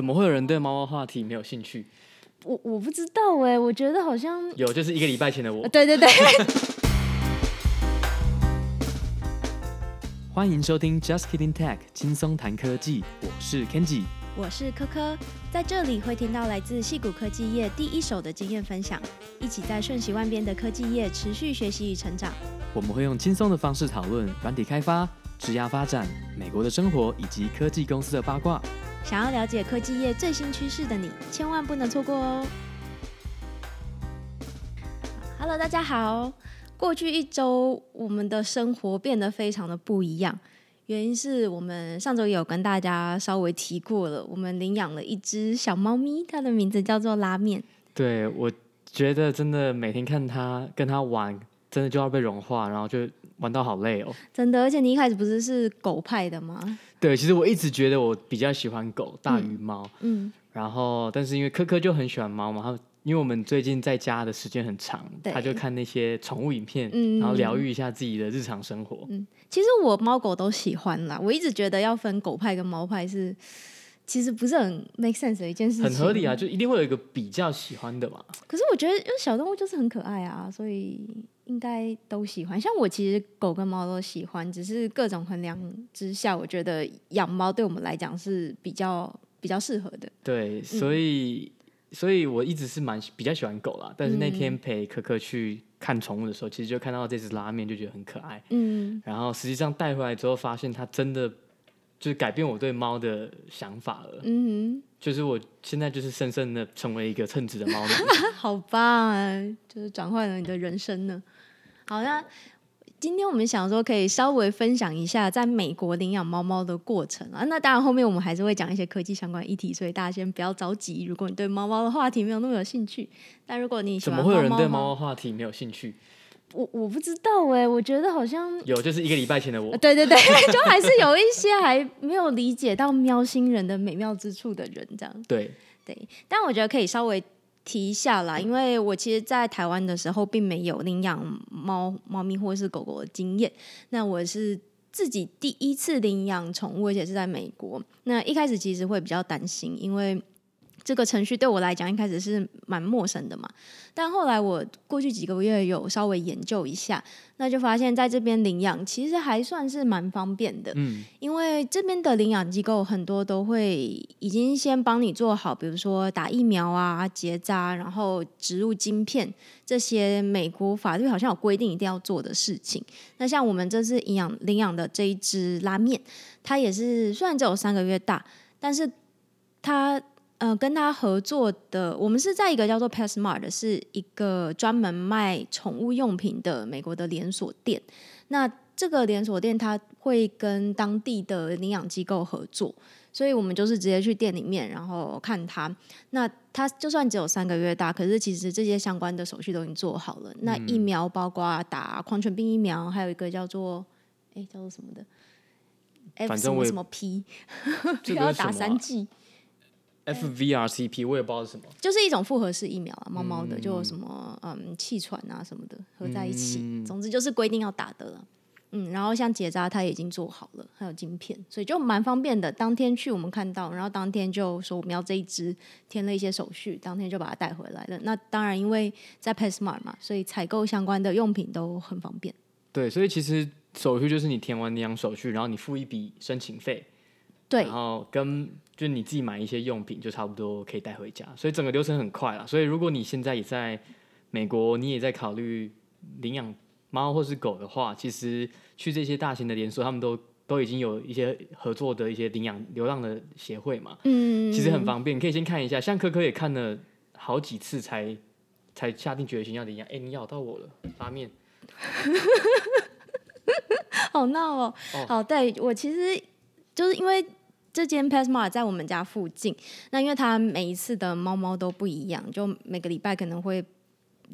怎么会有人对猫猫话题没有兴趣？我我不知道哎，我觉得好像有，就是一个礼拜前的我。对对对。欢迎收听 Just Kidding Tech，轻松谈科技。我是 Kenji，我是科科，在这里会听到来自矽谷科技业第一手的经验分享，一起在瞬息万变的科技业持续学习与成长。我们会用轻松的方式讨论软体开发、职涯发展、美国的生活以及科技公司的八卦。想要了解科技业最新趋势的你，千万不能错过哦！Hello，大家好。过去一周，我们的生活变得非常的不一样。原因是我们上周也有跟大家稍微提过了，我们领养了一只小猫咪，它的名字叫做拉面。对，我觉得真的每天看它跟它玩，真的就要被融化，然后就玩到好累哦。真的，而且你一开始不是是狗派的吗？对，其实我一直觉得我比较喜欢狗大于猫。嗯。嗯，然后，但是因为科科就很喜欢猫嘛，他因为我们最近在家的时间很长，他就看那些宠物影片，嗯、然后疗愈一下自己的日常生活。嗯，其实我猫狗都喜欢啦。我一直觉得要分狗派跟猫派是，其实不是很 make sense 的一件事情。很合理啊，就一定会有一个比较喜欢的嘛。可是我觉得，因为小动物就是很可爱啊，所以。应该都喜欢，像我其实狗跟猫都喜欢，只是各种衡量之下，我觉得养猫对我们来讲是比较比较适合的。对，所以、嗯、所以我一直是蛮比较喜欢狗啦。但是那天陪可可去看宠物的时候，嗯、其实就看到这只拉面，就觉得很可爱。嗯，然后实际上带回来之后，发现它真的就是改变我对猫的想法了。嗯。就是我现在就是深深的成为一个称职的猫奴，好棒啊！就是转换了你的人生呢。好，那今天我们想说可以稍微分享一下在美国领养猫猫的过程啊。那当然后面我们还是会讲一些科技相关议题，所以大家先不要着急。如果你对猫猫的话题没有那么有兴趣，但如果你怎么会有人对猫猫话题没有兴趣？我我不知道哎、欸，我觉得好像有，就是一个礼拜前的我。对对对，就还是有一些还没有理解到喵星人的美妙之处的人，这样。对对，但我觉得可以稍微提一下啦，因为我其实，在台湾的时候并没有领养猫猫咪或是狗狗的经验，那我是自己第一次领养宠物，而且是在美国。那一开始其实会比较担心，因为。这个程序对我来讲一开始是蛮陌生的嘛，但后来我过去几个月有稍微研究一下，那就发现在这边领养其实还算是蛮方便的，嗯，因为这边的领养机构很多都会已经先帮你做好，比如说打疫苗啊、结扎，然后植入晶片这些美国法律好像有规定一定要做的事情。那像我们这次领养领养的这一只拉面，它也是虽然只有三个月大，但是它。呃，跟他合作的，我们是在一个叫做 PetSmart，是一个专门卖宠物用品的美国的连锁店。那这个连锁店它会跟当地的领养机构合作，所以我们就是直接去店里面，然后看它。那它就算只有三个月大，可是其实这些相关的手续都已经做好了。嗯、那疫苗包括打狂犬病疫苗，还有一个叫做哎叫做什么的，F 什么什么 P，要打三剂。FVRCP 我也不知道是什么，就是一种复合式疫苗啊，猫猫的就有什么嗯气喘啊什么的合在一起，嗯、总之就是规定要打的了。嗯，然后像结扎它已经做好了，还有晶片，所以就蛮方便的。当天去我们看到，然后当天就说我们要这一只，填了一些手续，当天就把它带回来了。那当然因为在 PetSmart 嘛，所以采购相关的用品都很方便。对，所以其实手续就是你填完领养手续，然后你付一笔申请费。对，然后跟就你自己买一些用品，就差不多可以带回家，所以整个流程很快啦。所以如果你现在也在美国，你也在考虑领养猫或是狗的话，其实去这些大型的连锁，他们都都已经有一些合作的一些领养流浪的协会嘛。嗯，其实很方便，你可以先看一下。像可可也看了好几次才才下定决心要领养。哎，你咬到我了，拉面，好闹哦。哦好，对我其实就是因为。这间 PetSmart 在我们家附近，那因为它每一次的猫猫都不一样，就每个礼拜可能会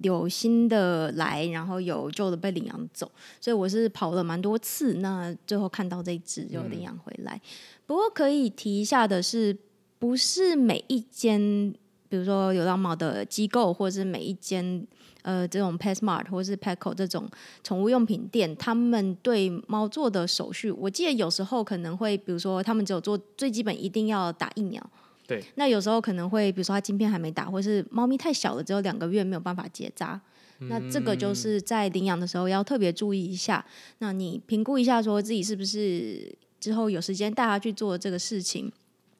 有新的来，然后有旧的被领养走，所以我是跑了蛮多次，那最后看到这只就领养回来。不过可以提一下的是，不是每一间，比如说流浪猫的机构，或者是每一间。呃，这种 PetSmart 或是 Petco 这种宠物用品店，他们对猫做的手续，我记得有时候可能会，比如说他们只有做最基本，一定要打疫苗，对，那有时候可能会，比如说它晶片还没打，或是猫咪太小了，只有两个月没有办法结扎。嗯、那这个就是在领养的时候要特别注意一下。那你评估一下，说自己是不是之后有时间带它去做这个事情。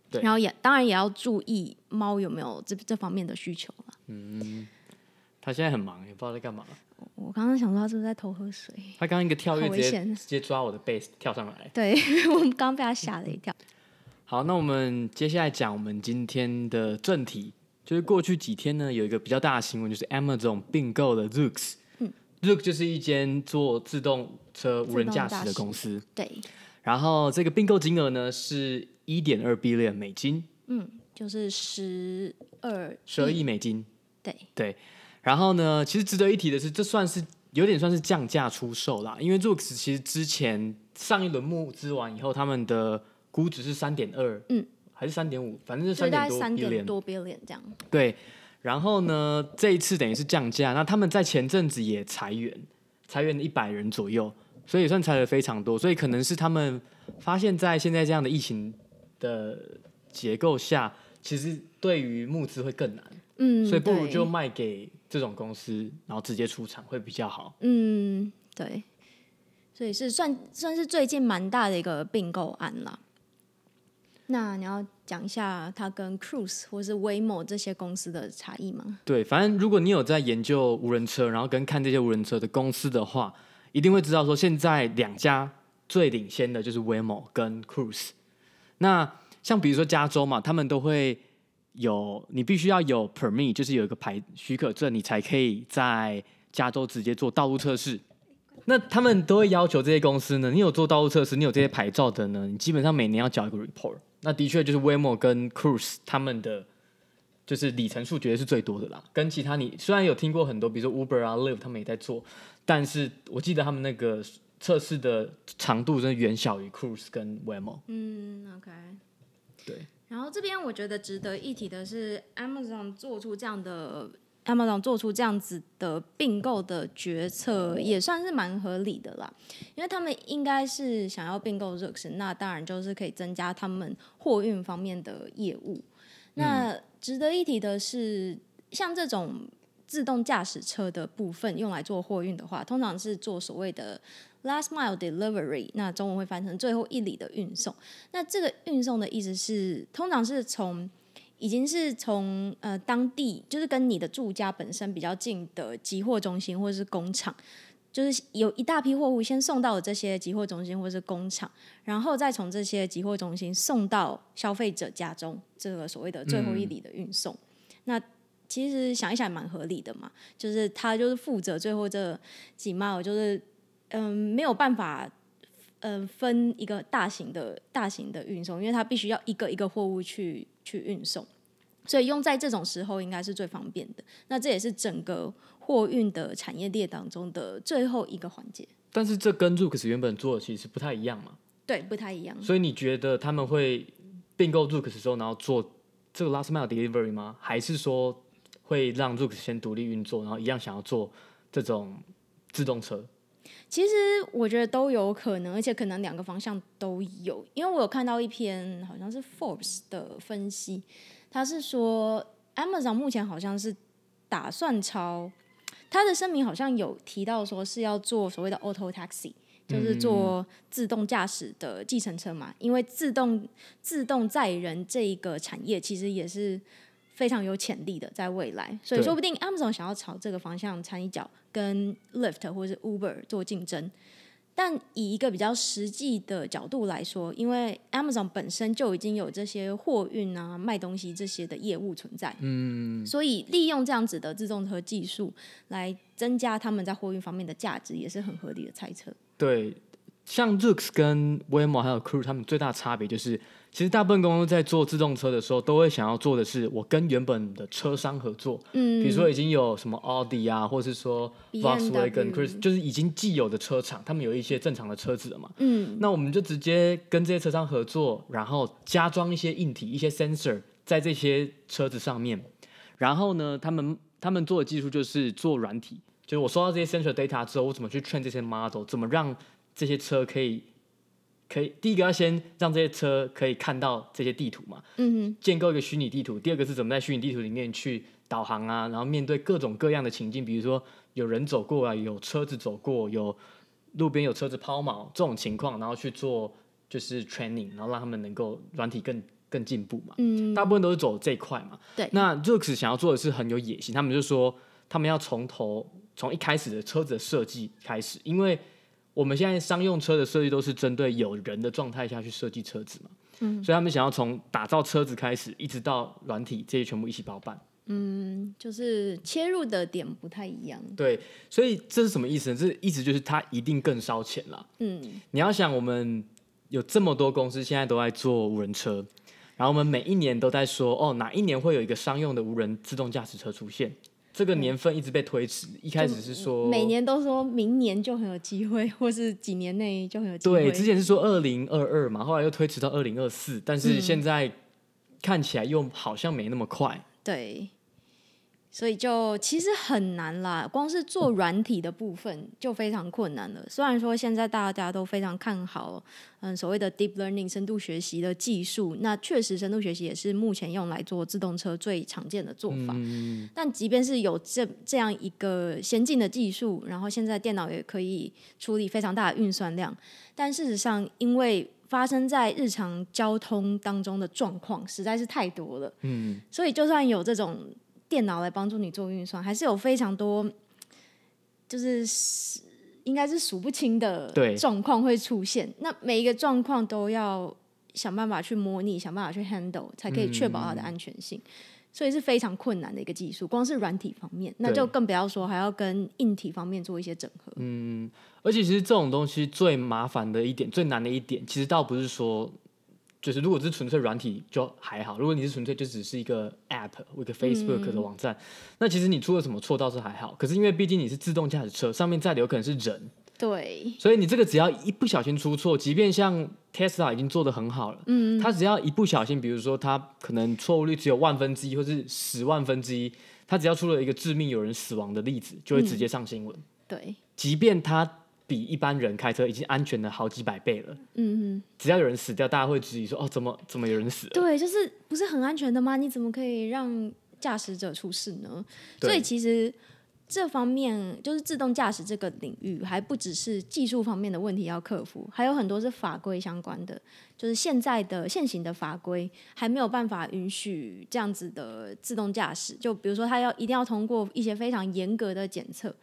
对，然后也当然也要注意猫有没有这这方面的需求了。嗯，它现在很忙，也不知道在干嘛。我刚刚想说，他是不是在偷喝水？他刚刚一个跳跃，直接直接抓我的背跳上来。对，我们刚刚被他吓了一跳。好，那我们接下来讲我们今天的正题，就是过去几天呢，有一个比较大的新闻，就是 Amazon 并购了 Zoox。嗯，Zoox 就是一间做自动车无人驾驶的公司。对。然后这个并购金额呢是一点二 billion 美金。嗯，就是十二十二亿美金。对对。然后呢，其实值得一提的是，这算是有点算是降价出售啦，因为 Zoox 其实之前上一轮募资完以后，他们的估值是三点二，嗯，还是三点五，反正是三点多。billion，三点多 billion 这样。对，然后呢，这一次等于是降价，那他们在前阵子也裁员，裁员一百人左右，所以也算裁了非常多，所以可能是他们发现，在现在这样的疫情的结构下，其实对于募资会更难，嗯，所以不如就卖给这种公司，然后直接出场会比较好。嗯，对，所以是算算是最近蛮大的一个并购案了。那你要讲一下它跟 Cruise 或是 Waymo 这些公司的差异吗？对，反正如果你有在研究无人车，然后跟看这些无人车的公司的话，一定会知道说，现在两家最领先的就是 Waymo 跟 Cruise。那像比如说加州嘛，他们都会有，你必须要有 permit，就是有一个牌许可证，你才可以在加州直接做道路测试。那他们都会要求这些公司呢，你有做道路测试，你有这些牌照的呢，你基本上每年要交一个 report。那的确就是 Waymo 跟 Cruise 他们的就是里程数绝对是最多的啦。跟其他你虽然有听过很多，比如说 Uber 啊、Lyft 他们也在做，但是我记得他们那个测试的长度真的远小于 Cruise 跟 Waymo。嗯，OK。对。然后这边我觉得值得一提的是，Amazon 做出这样的 Amazon 做出这样子的并购的决策，也算是蛮合理的啦。因为他们应该是想要并购 Zoox，那当然就是可以增加他们货运方面的业务。那值得一提的是，像这种自动驾驶车的部分用来做货运的话，通常是做所谓的 last mile delivery，那中文会翻成最后一里的运送。那这个运送的意思是，通常是从已经是从呃当地，就是跟你的住家本身比较近的集货中心或者是工厂，就是有一大批货物先送到了这些集货中心或者是工厂，然后再从这些集货中心送到消费者家中，这个所谓的最后一里的运送。嗯、那其实想一想蛮合理的嘛，就是他就是负责最后这几 mile，就是嗯、没有办法嗯、分一个大型的大型的运送，因为它必须要一个一个货物去。去运送，所以用在这种时候应该是最方便的。那这也是整个货运的产业链当中的最后一个环节。但是这跟 Rooks 原本做的其实不太一样嘛？对，不太一样。所以你觉得他们会并购 Zoox 的时候，然后做这个 last mile delivery 吗？还是说会让 Rooks 先独立运作，然后一样想要做这种自动车？其实我觉得都有可能，而且可能两个方向都有。因为我有看到一篇好像是 Forbes 的分析，他是说 Amazon 目前好像是打算超，他的声明好像有提到说是要做所谓的 Auto Taxi，就是做自动驾驶的计程车嘛。因为自动自动载人这一个产业其实也是。非常有潜力的，在未来，所以说不定 Amazon 想要朝这个方向掺一脚，跟 Lyft 或是 Uber 做竞争。但以一个比较实际的角度来说，因为 Amazon 本身就已经有这些货运啊、卖东西这些的业务存在，嗯，所以利用这样子的自动车技术来增加他们在货运方面的价值，也是很合理的猜测。对，像 Zoox 跟 Waymo 还有 Cruise，他们最大的差别就是。其实大部分公司在做自动车的时候，都会想要做的是，我跟原本的车商合作，嗯，比如说已经有什么奥迪啊，或是说 Volkswagen、Cruise，就是已经既有的车厂，他们有一些正常的车子了嘛，嗯，那我们就直接跟这些车商合作，然后加装一些硬体、一些 sensor 在这些车子上面，然后呢，他们他们做的技术就是做软体，就是我收到这些 sensor data 之后，我怎么去 train 这些 model，怎么让这些车可以。可以第一个要先让这些车可以看到这些地图嘛，嗯哼，建构一个虚拟地图。第二个是怎么在虚拟地图里面去导航啊，然后面对各种各样的情境，比如说有人走过啊，有车子走过，有路边有车子抛锚这种情况，然后去做就是 training，然后让他们能够软体更更进步嘛。嗯，大部分都是走这一块嘛。对。那 Zoox 想要做的是很有野心，他们就说他们要从头从一开始的车子的设计开始，因为。我们现在商用车的设计都是针对有人的状态下去设计车子嘛，嗯，所以他们想要从打造车子开始，一直到软体这些全部一起包办，嗯，就是切入的点不太一样，对，所以这是什么意思呢？这意思就是它一定更烧钱了，嗯，你要想我们有这么多公司现在都在做无人车，然后我们每一年都在说，哦，哪一年会有一个商用的无人自动驾驶车出现？这个年份一直被推迟，一开始是说每年都说明年就很有机会，或是几年内就很有机会。对，之前是说二零二二嘛，后来又推迟到二零二四，但是现在看起来又好像没那么快。嗯、对。所以就其实很难啦，光是做软体的部分就非常困难了。虽然说现在大家都非常看好，嗯，所谓的 deep learning 深度学习的技术，那确实深度学习也是目前用来做自动车最常见的做法。嗯、但即便是有这这样一个先进的技术，然后现在电脑也可以处理非常大的运算量，但事实上因为发生在日常交通当中的状况实在是太多了，嗯，所以就算有这种。电脑来帮助你做运算，还是有非常多，就是应该是数不清的状况会出现。那每一个状况都要想办法去模拟，想办法去 handle，才可以确保它的安全性。嗯、所以是非常困难的一个技术，光是软体方面，那就更不要说还要跟硬体方面做一些整合。嗯，而且其实这种东西最麻烦的一点，最难的一点，其实倒不是说。就是如果是纯粹软体就还好，如果你是纯粹就只是一个 App 或一个 Facebook 的网站，嗯、那其实你出了什么错倒是还好。可是因为毕竟你是自动驾驶车，上面载的有可能是人，对，所以你这个只要一不小心出错，即便像 Tesla 已经做的很好了，嗯，它只要一不小心，比如说它可能错误率只有万分之一或是十万分之一，它只要出了一个致命有人死亡的例子，就会直接上新闻。嗯、对，即便它。比一般人开车已经安全了好几百倍了。嗯，只要有人死掉，大家会质疑说：“哦，怎么怎么有人死了？”对，就是不是很安全的吗？你怎么可以让驾驶者出事呢？所以其实这方面就是自动驾驶这个领域，还不只是技术方面的问题要克服，还有很多是法规相关的。就是现在的现行的法规还没有办法允许这样子的自动驾驶。就比如说，他要一定要通过一些非常严格的检测。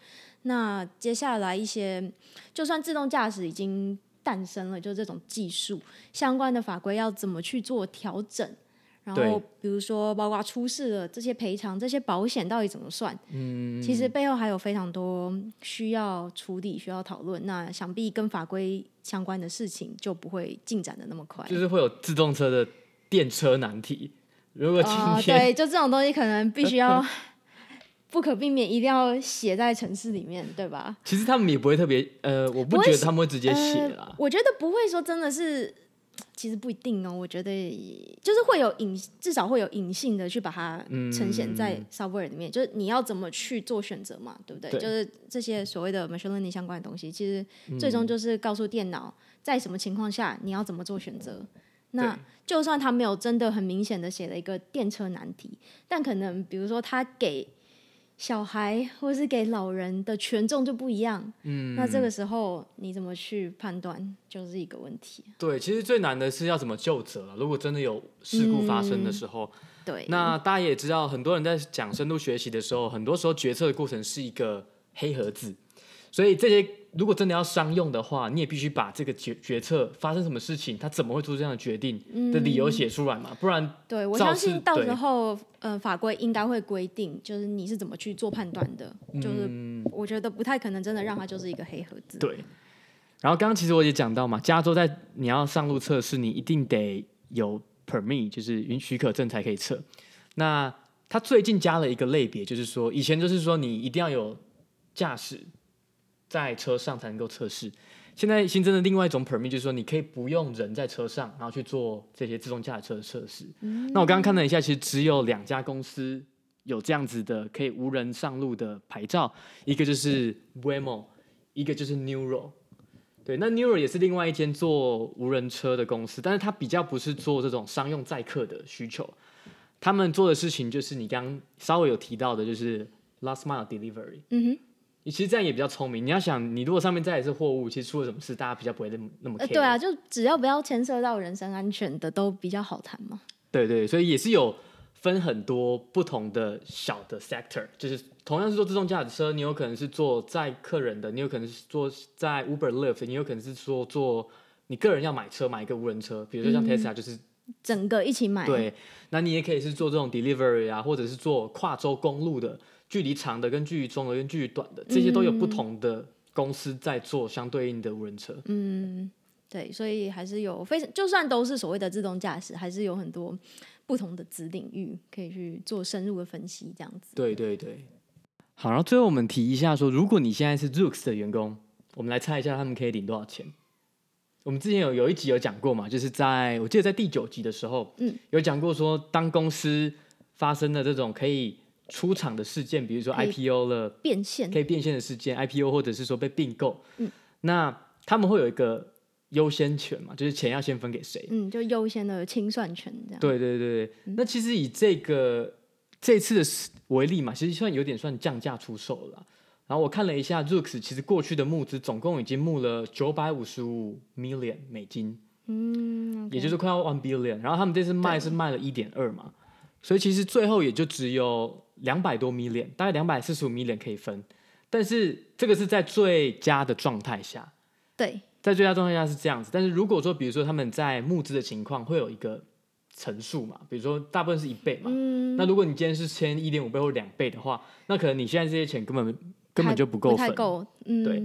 那接下来一些，就算自动驾驶已经诞生了，就这种技术相关的法规要怎么去做调整？然后比如说，包括出事了这些赔偿、这些保险到底怎么算？嗯，其实背后还有非常多需要处理、需要讨论。那想必跟法规相关的事情就不会进展的那么快。就是会有自动车的电车难题。如果今天、呃、对，就这种东西可能必须要。不可避免，一定要写在城市里面，对吧？其实他们也不会特别，呃，我不觉得他们会直接写啦、呃。我觉得不会说真的是，其实不一定哦。我觉得就是会有隐，至少会有隐性的去把它呈现在 software 里面。嗯、就是你要怎么去做选择嘛，对不对？对，就是这些所谓的 machine learning 相关的东西，其实最终就是告诉电脑在什么情况下你要怎么做选择。那就算他没有真的很明显的写了一个电车难题，但可能比如说他给小孩或是给老人的权重就不一样，嗯，那这个时候你怎么去判断就是一个问题。对，其实最难的是要怎么就责了。如果真的有事故发生的时候，嗯、对，那大家也知道，很多人在讲深度学习的时候，很多时候决策的过程是一个黑盒子。所以这些如果真的要商用的话，你也必须把这个决决策发生什么事情，他怎么会做这样的决定的理由写出来嘛？不然，对，我相信到时候呃法规应该会规定，就是你是怎么去做判断的。就是我觉得不太可能真的让它就是一个黑盒子。对。然后刚刚其实我也讲到嘛，加州在你要上路测试，你一定得有 permit，就是允许可证才可以测。那他最近加了一个类别，就是说以前就是说你一定要有驾驶。在车上才能够测试。现在新增的另外一种 permit 就是说，你可以不用人在车上，然后去做这些自动驾驶车的测试。嗯、那我刚刚看了一下，其实只有两家公司有这样子的可以无人上路的牌照，一个就是 Waymo，一个就是 Neuro。对，那 Neuro 也是另外一间做无人车的公司，但是它比较不是做这种商用载客的需求，他们做的事情就是你刚刚稍微有提到的，就是 last mile delivery。嗯哼，你其实这样也比较聪明。你要想，你如果上面载的是货物，其实出了什么事，大家比较不会那么那么。呃，对啊，就只要不要牵涉到人身安全的，都比较好谈嘛。对对，所以也是有分很多不同的小的 sector，就是。同样是做自动驾驶车，你有可能是做载客人的，你有可能是做在 Uber、Lyft，你有可能是说做你个人要买车，买一个无人车，比如说像 Tesla，就是、嗯、整个一起买。对，那你也可以是做这种 delivery 啊，或者是做跨州公路的，距离长的跟距离中的跟距离短的，这些都有不同的公司在做相对应的无人车。嗯，对，所以还是有非常，就算都是所谓的自动驾驶，还是有很多不同的子领域可以去做深入的分析，这样子。对对对。好，然后最后我们提一下说，如果你现在是 Zoox 的员工，我们来猜一下他们可以领多少钱。我们之前有有一集有讲过嘛，就是在我记得在第九集的时候，嗯，有讲过说，当公司发生了这种可以出场的事件，比如说 IPO 了变现，可以变现的事件，IPO 或者是说被并购，嗯，那他们会有一个优先权嘛，就是钱要先分给谁？嗯，就优先的清算权这样。对对对，嗯，那其实以这个。这次的为例嘛，其实算有点算降价出售了。然后我看了一下，Zoox 其实过去的募资总共已经募了九百五十五 million 美金，嗯，okay. 也就是快要 one billion。然后他们这次卖是卖了一点二嘛，所以其实最后也就只有两百多 million，大概两百四十五 million 可以分。但是这个是在最佳的状态下，对，在最佳状态下是这样子。但是如果说，比如说他们在募资的情况会有一个。乘数嘛，比如说大部分是一倍嘛，嗯，那如果你今天是签一点五倍或两倍的话，那可能你现在这些钱根本根本就不够分，不太够，嗯，对。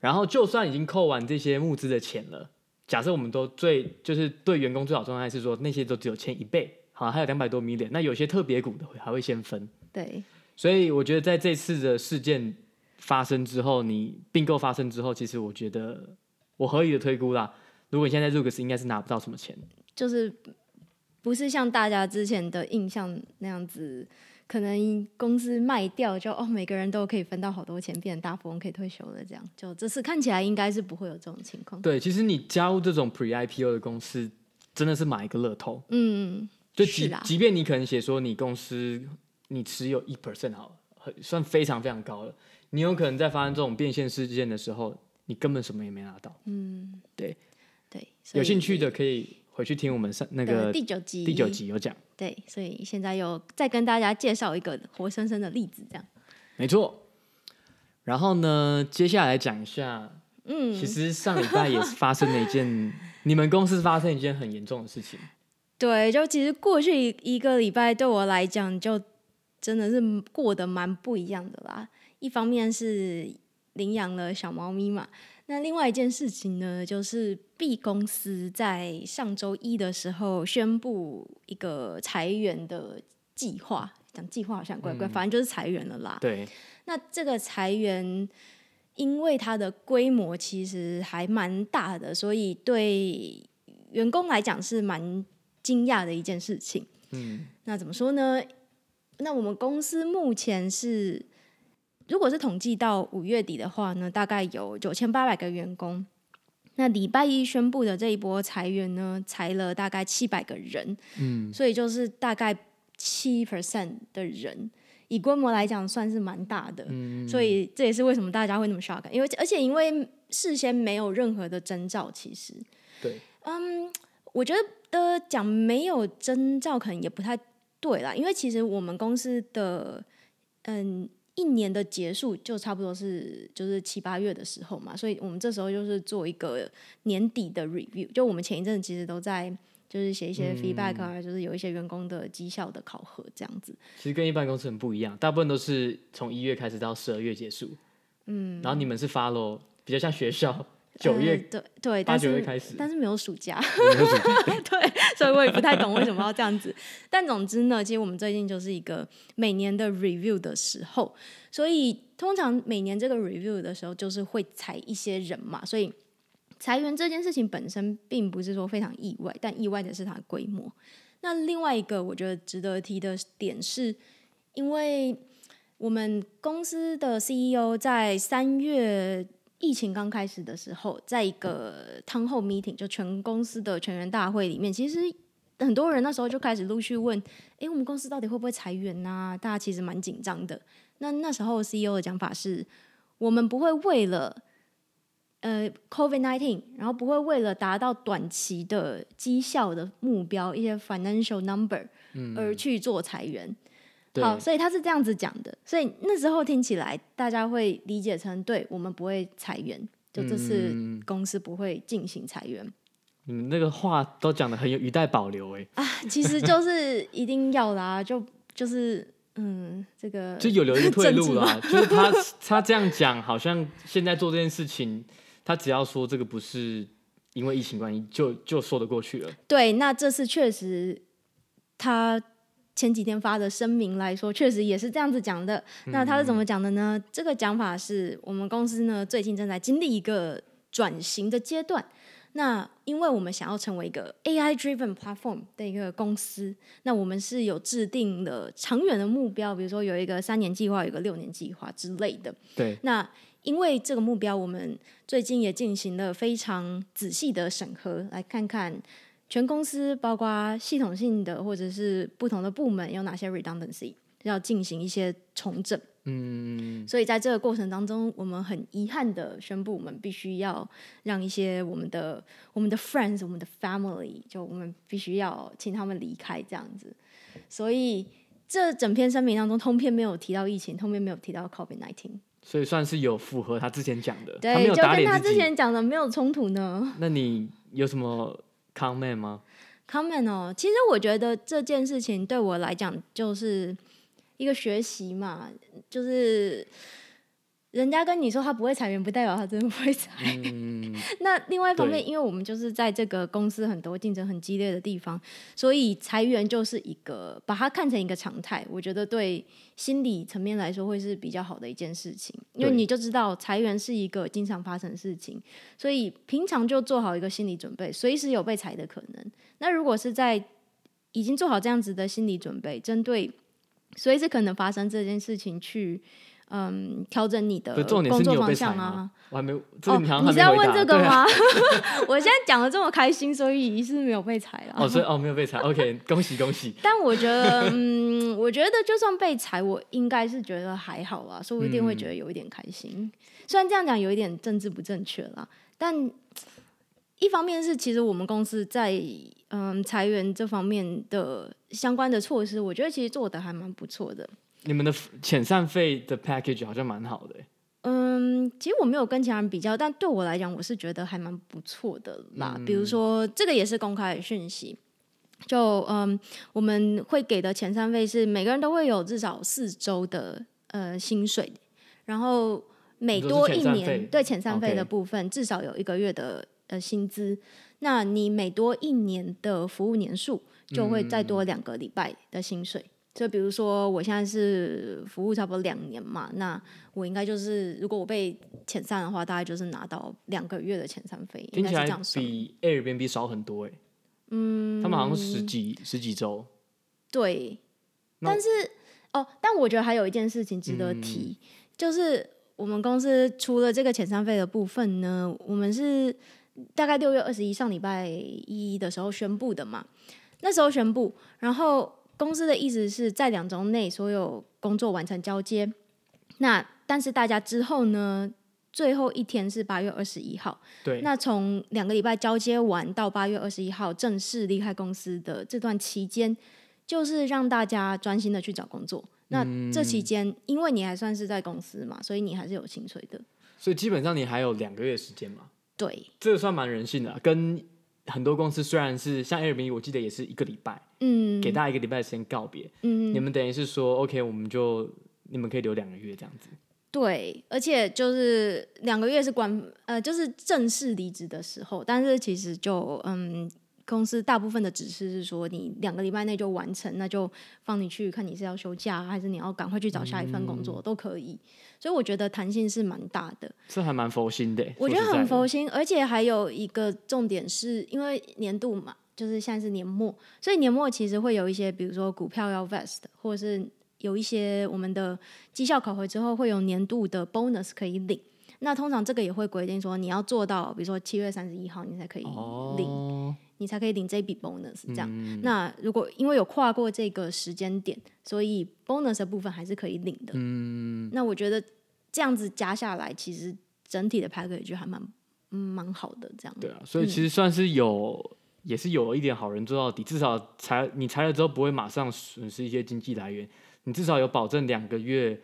然后就算已经扣完这些募资的钱了，假设我们都最就是对员工最好状态是说那些都只有签一倍，好，还有两百多 million，那有些特别股的还会先分，对。所以我觉得在这次的事件发生之后，你并购发生之后，其实我觉得我合理的推估啦，如果你现在 Zoox 应该是拿不到什么钱，就是。不是像大家之前的印象那样子，可能公司卖掉就哦，每个人都可以分到好多钱，变成大富翁可以退休了这样。就这次看起来应该是不会有这种情况。对，其实你加入这种 Pre IPO 的公司，真的是买一个乐透。嗯，就即即便你可能写说你公司你持有一 percent 好了，很算非常非常高了，你有可能在发生这种变现事件的时候，你根本什么也没拿到。嗯，对对，有兴趣的可以。回去听我们上那个第九集，第九集有讲。对，所以现在有再跟大家介绍一个活生生的例子，这样。没错。然后呢，接下来讲一下，嗯，其实上礼拜也是发生了一件，你们公司发生一件很严重的事情。对，就其实过去一个礼拜对我来讲，就真的是过得蛮不一样的啦。一方面是领养了小猫咪嘛。那另外一件事情呢，就是 B 公司在上周一的时候宣布一个裁员的计划，讲计划好像怪怪，嗯，反正就是裁员了啦。对。那这个裁员，因为它的规模其实还蛮大的，所以对员工来讲是蛮惊讶的一件事情。嗯。那怎么说呢？那我们公司目前是。如果是统计到五月底的话呢，大概有九千八百个员工。那礼拜一宣布的这一波裁员呢，裁了大概七百个人。嗯，所以就是大概七 percent 的人，以规模来讲算是蛮大的。嗯，所以这也是为什么大家会那么 shock，因为而且因为事先没有任何的征兆，其实对，嗯，我觉得讲没有征兆可能也不太对啦，因为其实我们公司的嗯。一年的结束就差不多是就是七八月的时候嘛，所以我们这时候就是做一个年底的 review。就我们前一阵其实都在就是写一些 feedback 啊，嗯，就是有一些员工的绩效的考核这样子。其实跟一般公司很不一样，大部分都是从一月开始到十二月结束。嗯，然后你们是 follow 比较像学校。九月、嗯、对对，八九月开始，但是没有暑假，没有暑假 对，所以我也不太懂为什么要这样子。但总之呢，其实我们最近就是一个每年的 review 的时候，所以通常每年这个 review 的时候，就是会裁一些人嘛，所以裁员这件事情本身并不是说非常意外，但意外的是它的规模。那另外一个我觉得值得提的点是，因为我们公司的 CEO 在三月。疫情刚开始的时候，在一个 town hall meeting 就全公司的全员大会里面，其实很多人那时候就开始陆续问：哎，我们公司到底会不会裁员啊？大家其实蛮紧张的。那那时候 CEO 的讲法是：我们不会为了呃 COVID nineteen，然后不会为了达到短期的绩效的目标，一些 financial number，而去做裁员。嗯好，所以他是这样子讲的，所以那时候听起来大家会理解成，对我们不会裁员，就这次公司不会进行裁员。你们那个话都讲的很有语带保留哎。啊，其实就是一定要啦，就就是嗯，这个就有留一个退路啦，就是他他这样讲，好像现在做这件事情，他只要说这个不是因为疫情关系，就就说得过去了。对，那这次确实他。前几天发的声明来说，确实也是这样子讲的。那他是怎么讲的呢？嗯、这个讲法是我们公司呢最近正在经历一个转型的阶段。那因为我们想要成为一个 AI driven platform 的一个公司，那我们是有制定了长远的目标，比如说有一个三年计划，有一个六年计划之类的。对。那因为这个目标，我们最近也进行了非常仔细的审核，来看看。全公司包括系统性的或者是不同的部门有哪些 redundancy 要进行一些重整。嗯，所以在这个过程当中，我们很遗憾的宣布，我们必须要让一些我们的我们的 friends、我们的 family，就我们必须要请他们离开这样子。所以这整篇声明当中，通篇没有提到疫情，通篇没有提到 COVID-19，所以算是有符合他之前讲的，对，就跟他之前讲的没有冲突呢。那你有什么？comment 吗？comment 哦，其实我觉得这件事情对我来讲就是一个学习嘛，就是。人家跟你说他不会裁员，不代表他真的不会裁。嗯、那另外一方面，因为我们就是在这个公司很多竞争很激烈的地方，所以裁员就是一个把它看成一个常态。我觉得对心理层面来说会是比较好的一件事情，因为你就知道裁员是一个经常发生的事情，所以平常就做好一个心理准备，随时有被裁的可能。那如果是在已经做好这样子的心理准备，针对随时可能发生这件事情去。嗯，调整你的工作方向啊！我还没，这个、你，哦、你是要问这个吗？啊、我现在讲的这么开心，所以是没有被裁了。哦，所以哦没有被裁，OK，恭喜恭喜。但我觉得，嗯，我觉得就算被裁，我应该是觉得还好啊，说不定会觉得有一点开心。嗯、虽然这样讲有一点政治不正确啦，但一方面是其实我们公司在嗯裁员这方面的相关的措施，我觉得其实做的还蛮不错的。你们的遣散费的 package 好像蛮好的。嗯，其实我没有跟其他人比较，但对我来讲，我是觉得还蛮不错的啦。嗯、比如说，这个也是公开的讯息，就嗯，我们会给的遣散费是每个人都会有至少四周的呃薪水，然后每多一年对遣散费的部分至少有一个月的呃薪资。那你每多一年的服务年数，就会再多两个礼拜的薪水。嗯就比如说，我现在是服务差不多两年嘛，那我应该就是，如果我被遣散的话，大概就是拿到两个月的遣散费，应该是这样算。比 Airbnb 少很多哎、欸，嗯，他们好像十几十几周。对，但是哦，但我觉得还有一件事情值得提，嗯、就是我们公司除了这个遣散费的部分呢，我们是大概六月二十一上礼拜一的时候宣布的嘛，那时候宣布，然后。公司的意思是在两周内所有工作完成交接，那但是大家之后呢，最后一天是八月二十一号。对，那从两个礼拜交接完到八月二十一号正式离开公司的这段期间，就是让大家专心的去找工作。那这期间，因为你还算是在公司嘛，所以你还是有薪水的。所以基本上你还有两个月时间嘛？对，这个算蛮人性的啊，跟。很多公司虽然是像 Airbnb，我记得也是一个礼拜，嗯，给大家一个礼拜的时间告别，嗯，你们等于是说，OK，我们就你们可以留两个月这样子。对，而且就是两个月是关，呃，就是正式离职的时候，但是其实就嗯。公司大部分的指示是说，你两个礼拜内就完成，那就放你去看你是要休假，还是你要赶快去找下一份工作，嗯、都可以。所以我觉得弹性是蛮大的，这还蛮佛心的。我觉得很佛心，而且还有一个重点是，因为年度嘛，就是现在是年末，所以年末其实会有一些，比如说股票要 vest，或者是有一些我们的绩效考核之后会有年度的 bonus 可以领。那通常这个也会规定说，你要做到，比如说七月三十一号，你才可以领，哦、你才可以领这笔 bonus 这样。嗯、那如果因为有跨过这个时间点，所以 bonus 的部分还是可以领的。嗯，那我觉得这样子加下来，其实整体的 package 还蛮嗯蛮好的，这样。对啊，所以其实算是有。嗯也是有一点好人做到底，至少裁你裁了之后不会马上损失一些经济来源，你至少有保证两个月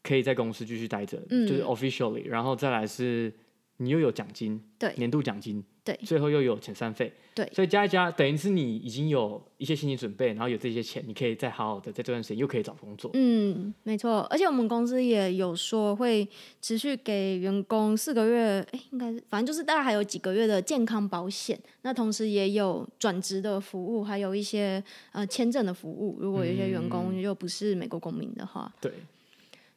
可以在公司继续待着，嗯、就是 officially，然后再来是你又有奖金，对，年度奖金。对，最后又有遣散费，对，所以加一加，等于是你已经有一些心理准备，然后有这些钱，你可以再好好的在这段时间又可以找工作。嗯，没错，而且我们公司也有说会持续给员工四个月，哎，应该是反正就是大概还有几个月的健康保险。那同时也有转职的服务，还有一些呃签证的服务。如果有一些员工又不是美国公民的话，对。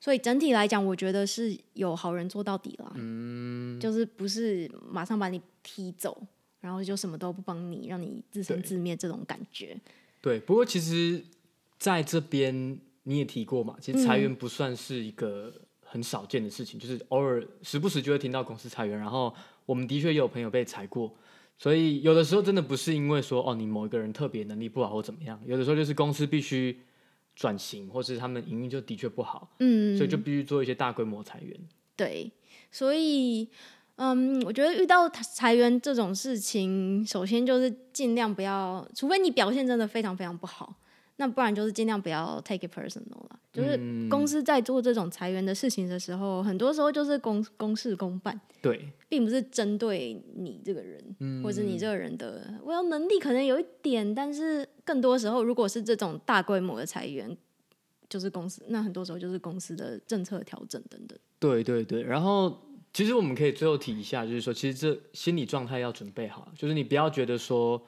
所以整体来讲，我觉得是有好人做到底了。嗯，就是不是马上把你踢走，然后就什么都不帮你，让你自生自灭这种感觉。对，不过其实在这边你也提过嘛，其实裁员不算是一个很少见的事情，嗯、就是偶尔时不时就会听到公司裁员，然后我们的确也有朋友被裁过，所以有的时候真的不是因为说哦你某一个人特别能力不好或怎么样，有的时候就是公司必须。转型，或是他们营运就的确不好，嗯，所以就必须做一些大规模裁员。对，所以，嗯，我觉得遇到裁员这种事情，首先就是尽量不要，除非你表现真的非常非常不好。那不然就是尽量不要 take it personal 了。就是公司在做这种裁员的事情的时候，嗯、很多时候就是公公事公办，对，并不是针对你这个人，嗯、或者你这个人的，我要能力可能有一点，但是更多时候，如果是这种大规模的裁员，就是公司，那很多时候就是公司的政策调整等等。对对对，然后其实我们可以最后提一下，就是说，其实这心理状态要准备好，就是你不要觉得说。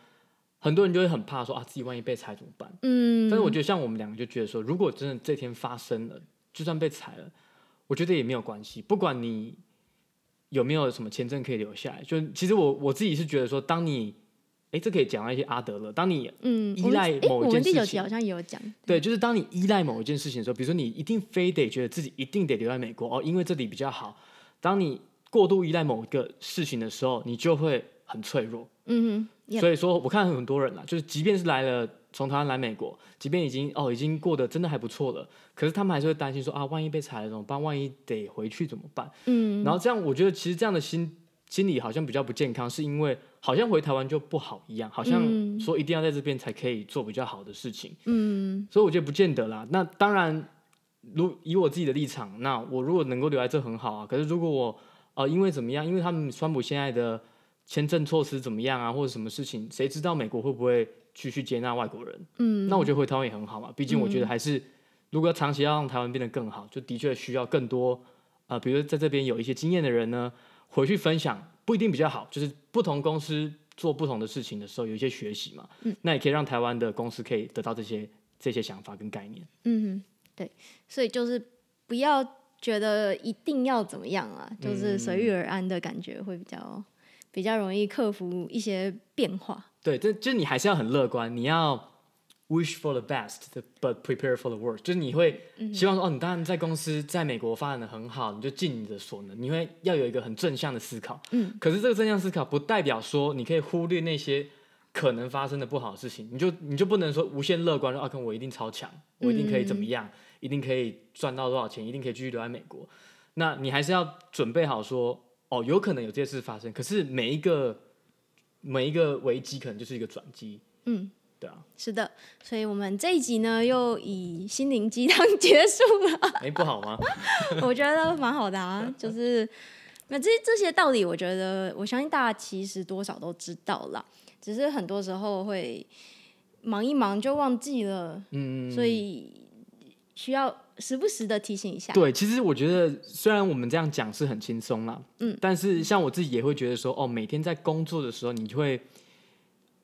很多人就会很怕说啊，自己万一被裁怎么办？嗯，但是我觉得像我们两个就觉得说，如果真的这天发生了，就算被裁了，我觉得也没有关系。不管你有没有什么签证可以留下来，就其实我我自己是觉得说，当你哎，这可以讲到一些阿德勒，当你嗯依赖某一件事情，嗯、我们第九集好像也有讲，对，就是当你依赖某一件事情的时候，比如说你一定非得觉得自己一定得留在美国哦，因为这里比较好。当你过度依赖某一个事情的时候，你就会很脆弱。嗯哼。所以说，我看很多人啦，就是即便是来了从台湾来美国，即便已经哦已经过得真的还不错了，可是他们还是会担心说啊，万一被裁了怎么办？万一得回去怎么办？嗯，然后这样，我觉得其实这样的心心理好像比较不健康，是因为好像回台湾就不好一样，好像说一定要在这边才可以做比较好的事情。嗯，所以我觉得不见得啦。那当然，如以我自己的立场，那我如果能够留在这很好啊。可是如果我呃因为怎么样，因为他们川普现在的。签证措施怎么样啊，或者什么事情，谁知道美国会不会继续接纳外国人？嗯，那我觉得回台湾也很好嘛。毕竟我觉得还是，如果要长期要让台湾变得更好，就的确需要更多啊、呃，比如在这边有一些经验的人呢，回去分享不一定比较好，就是不同公司做不同的事情的时候有一些学习嘛。嗯，那也可以让台湾的公司可以得到这些这些想法跟概念。嗯，对，所以就是不要觉得一定要怎么样啊，就是随遇而安的感觉会比较。比较容易克服一些变化。对，这就你还是要很乐观，你要 wish for the best，but prepare for the worst。就是你会希望说，哦，你当然在公司在美国发展的很好，你就尽你的所能，你会要有一个很正向的思考。嗯。可是这个正向思考不代表说你可以忽略那些可能发生的不好的事情，你就你就不能说无限乐观，说啊，看我一定超强，我一定可以怎么样，嗯、一定可以赚到多少钱，一定可以继续留在美国。那你还是要准备好说。哦，有可能有这些事发生，可是每一个每一个危机可能就是一个转机。嗯，对啊，是的，所以我们这一集呢又以心灵鸡汤 结束了。哎，不好吗？我觉得蛮好的啊，就是那这这些道理，我觉得我相信大家其实多少都知道了，只是很多时候会忙一忙就忘记了。嗯，所以需要。时不时的提醒一下。对，其实我觉得虽然我们这样讲是很轻松啦，嗯，但是像我自己也会觉得说，哦，每天在工作的时候，你就会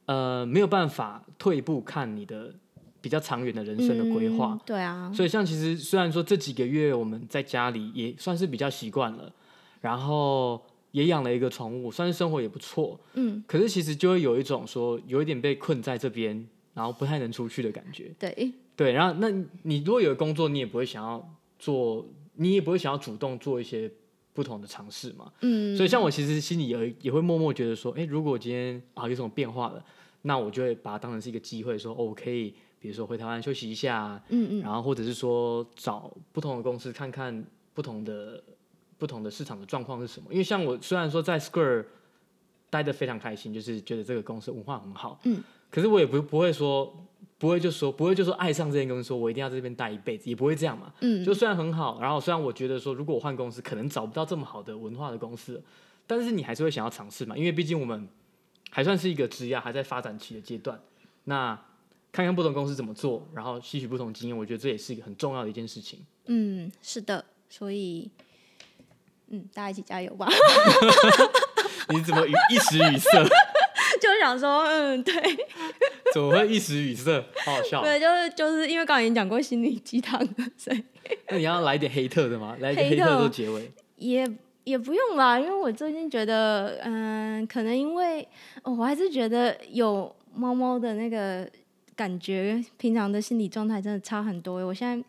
呃没有办法退一步看你的比较长远的人生的规划。嗯，对啊。所以像其实虽然说这几个月我们在家里也算是比较习惯了，然后也养了一个宠物，算是生活也不错，嗯。可是其实就会有一种说有一点被困在这边，然后不太能出去的感觉。对。对，然后那你如果有工作，你也不会想要做，你也不会想要主动做一些不同的尝试嘛。嗯，所以像我其实心里也也会默默觉得说，哎、欸，如果今天啊有什么变化了，那我就会把它当成是一个机会，说哦，我可以比如说回台湾休息一下，嗯嗯，然后或者是说找不同的公司看看不同的不同的市场的状况是什么。因为像我虽然说在 Square 待的非常开心，就是觉得这个公司文化很好，嗯，可是我也不不会说。不会就说不会就说爱上这间公司，说我一定要在这边待一辈子，也不会这样嘛。嗯，就虽然很好，然后虽然我觉得说如果我换公司，可能找不到这么好的文化的公司，但是你还是会想要尝试嘛，因为毕竟我们还算是一个职业还在发展期的阶段。那看看不同公司怎么做，然后吸取不同经验，我觉得这也是一个很重要的一件事情。嗯，是的，所以嗯，大家一起加油吧。你怎么语一时语塞？就想说，嗯，对。怎么会一时语塞？好好笑。对，就是就是因为刚刚已经讲过心灵鸡汤了，所以。那你要来点黑特的吗？来点黑特做结尾。也也不用吧，因为我最近觉得，嗯，可能因为我还是觉得有猫猫的那个感觉，平常的心理状态真的差很多。我现在。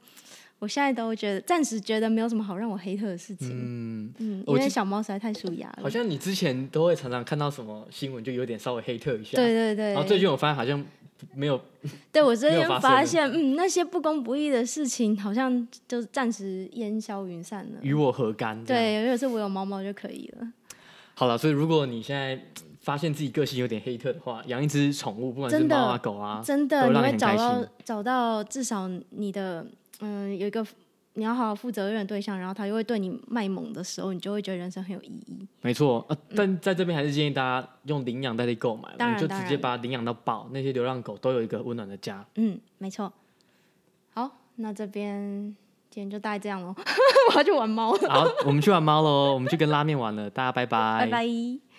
我现在都觉得，暂时觉得没有什么好让我黑特的事情。嗯嗯，因为小猫实在太舒压了。好像你之前都会常常看到什么新闻，就有点稍微黑特一下。对对对。然后最近我发现好像没有。对，我最近发现，嗯，那些不公不义的事情，好像就暂时烟消云散了。与我何干？对，如果是我有猫猫就可以了。好了，所以如果你现在发现自己个性有点黑特的话，养一只宠物，不管是猫啊狗啊，真的，你会找到找到至少你的。嗯，有一个你要好好负责任的对象，然后他又会对你卖萌的时候，你就会觉得人生很有意义。没错，呃，但在这边还是建议大家用领养代替购买，嗯、你就直接把它领养到爆。那些流浪狗都有一个温暖的家。嗯，没错。好，那这边今天就大概这样喽。我要去玩猫了。好，我们去玩猫喽，我们去跟拉面玩了。大家拜拜。拜拜。